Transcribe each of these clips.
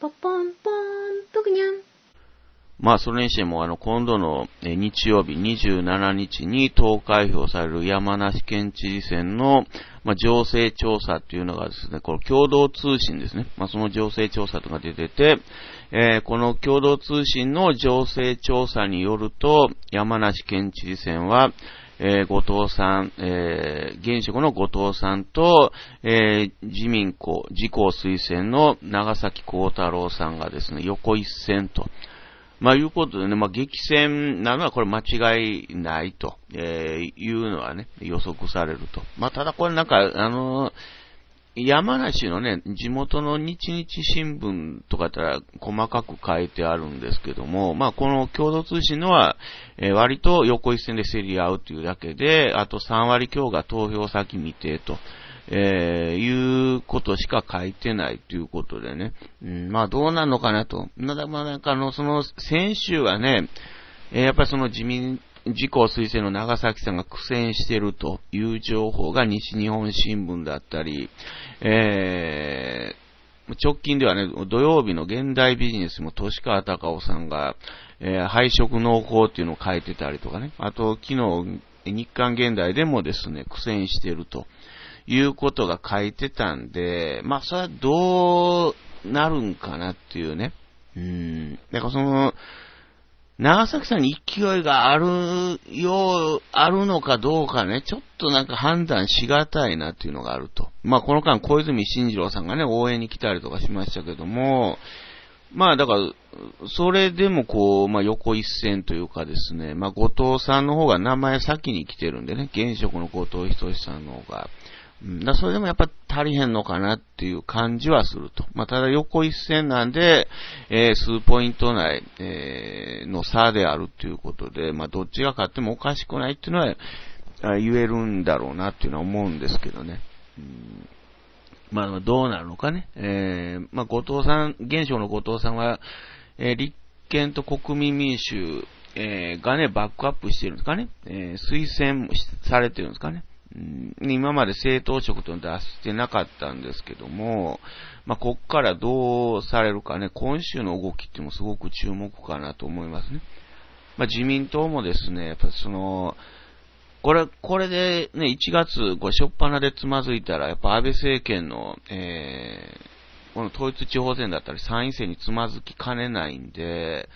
ポポンポン、ぷくにゃん。まあ、それにしても、あの、今度の日曜日27日に投開票される山梨県知事選の、まあ、情勢調査っていうのがですね、この共同通信ですね。まあ、その情勢調査とか出てて、えーこの共同通信の情勢調査によると、山梨県知事選は、えー後藤さん、えー現職の後藤さんと、えー自民公、自公推薦の長崎幸太郎さんがですね、横一線と、まあ、いうことでね、まあ、激戦なのはこれ間違いないと、えーいうのはね、予測されると。まあ、ただこれなんか、あの山梨のね、地元の日日新聞とかだったら細かく書いてあるんですけども、まあこの共同通信のは、えー割と横一線で競り合うというだけで、あと3割強が投票先未定と、えーいうことしか書いてないということでね、うん、まあどうなのかなと。まだまあなんかあの、その先週はね、えやっぱりその自民、自公推薦の長崎さんが苦戦しているという情報が西日本新聞だったり、えー直近ではね、土曜日の現代ビジネスも年川隆夫さんが、えー配色濃厚っていうのを書いてたりとかね、あと昨日、日刊現代でもですね、苦戦しているということが書いてたんで、まあそれはどうなるんかなっていうね。うん。だからその、長崎さんに勢いがあるよう、あるのかどうかね、ちょっとなんか判断しがたいなっていうのがあると。まあこの間小泉進次郎さんがね、応援に来たりとかしましたけども、まあだから、それでもこう、まあ横一線というかですね、まあ後藤さんの方が名前先に来てるんでね、現職の後藤仁さんの方が。だそれでもやっぱ足りへんのかなっていう感じはすると。まあ、ただ横一線なんで、えー数ポイント内、えーの差であるっていうことで、まあ、どっちが勝ってもおかしくないっていうのは、言えるんだろうなっていうのは思うんですけどね。うんまあ、どうなるのかね。えーまあ、後藤さん、現職の後藤さんは、えー立憲と国民民主、えーがね、バックアップしてるんですかね。えー推薦されてるんですかね。うん今まで政党職と出してなかったんですけども、まあ、こっからどうされるかね、今週の動きっていうのもすごく注目かなと思いますね。まあ、自民党もですね、やっぱその、これ、これでね、1月、これ、しょっぱなでつまずいたら、やっぱ安倍政権の、えー、この統一地方選だったり参院選につまずきかねないんで、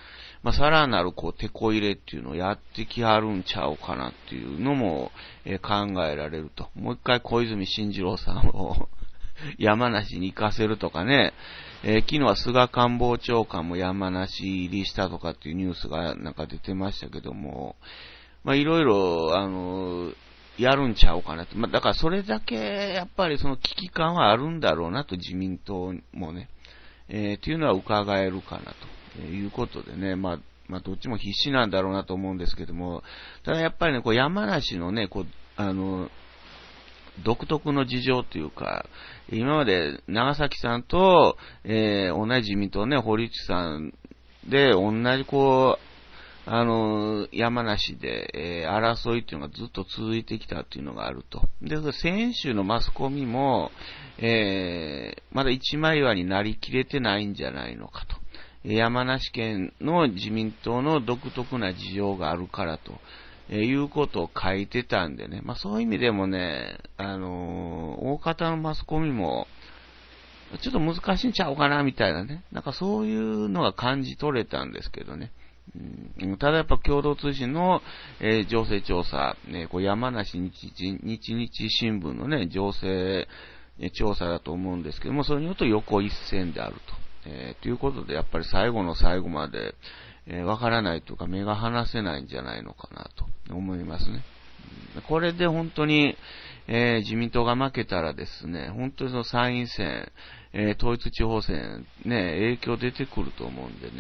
まあ、さらなるこう、手こ入れっていうのをやってきはるんちゃうかなっていうのも、えー考えられると。もう一回小泉進次郎さんを 山梨に行かせるとかね、えー昨日は菅官房長官も山梨入りしたとかっていうニュースがなんか出てましたけども、まあいろいろ、あの、やるんちゃうかなと。まあだからそれだけ、やっぱりその危機感はあるんだろうなと自民党もね、えーっていうのは伺えるかなとえいうことでね、まあ、まあどっちも必死なんだろうなと思うんですけども、ただやっぱりね、こう山梨のね、こう、あの、独特の事情というか、今まで長崎さんと、えー同じ自民党ね、堀内さんで、同じこう、あの、山梨で、えー争いっていうのがずっと続いてきたっていうのがあると。で、先週のマスコミも、えーまだ一枚岩になりきれてないんじゃないのかと。山梨県の自民党の独特な事情があるからと。えーいうことを書いてたんでね。まあそういう意味でもね、あのー大方のマスコミも、ちょっと難しいんちゃうかな、みたいなね。なんかそういうのが感じ取れたんですけどね。うんただやっぱ共同通信の、えー情勢調査、ね、こう山梨日日日日新聞のね、情勢調査だと思うんですけども、それによると横一線であると。えーということで、やっぱり最後の最後まで、えーわからないというか、目が離せないんじゃないのかなと思いますね。これで本当に、えー自民党が負けたらですね、本当にその参院選、えー統一地方選、ね、影響出てくると思うんでね、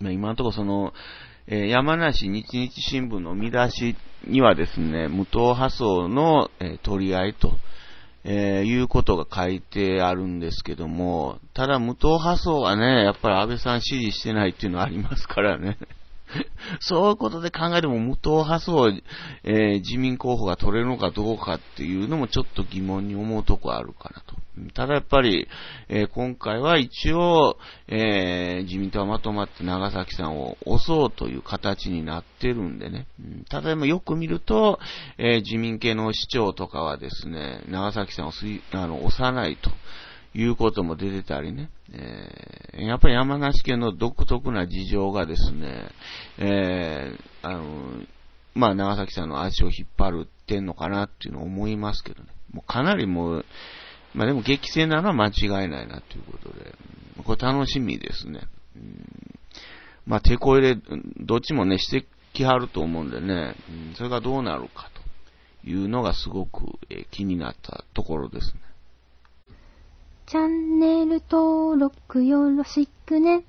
うん。ま今のところその、えー山梨日日新聞の見出しにはですね、無党派層の、え取り合いと、えーいうことが書いてあるんですけども、ただ無党派層はね、やっぱり安倍さん支持してないっていうのはありますからね。そういうことで考えても無党派層、えー、自民候補が取れるのかどうかっていうのもちょっと疑問に思うとこあるかなと。ただやっぱり、えー、今回は一応、えー、自民党はまとまって長崎さんを押そうという形になってるんでね。ただよく見ると、え自民系の市長とかはですね、長崎さんをあの押さないと。いうことも出てたりね。えー、やっぱり山梨県の独特な事情がですね、えー、あの、まあ、長崎さんの足を引っ張るってんのかなっていうのを思いますけどね。もうかなりもう、まあでも激戦なのは間違いないなということで、これ楽しみですね。うん、まあ、手こ入れ、どっちもね、してきはると思うんでね、うん、それがどうなるかというのがすごく、えー、気になったところですね。チャンネル登録よろしくね。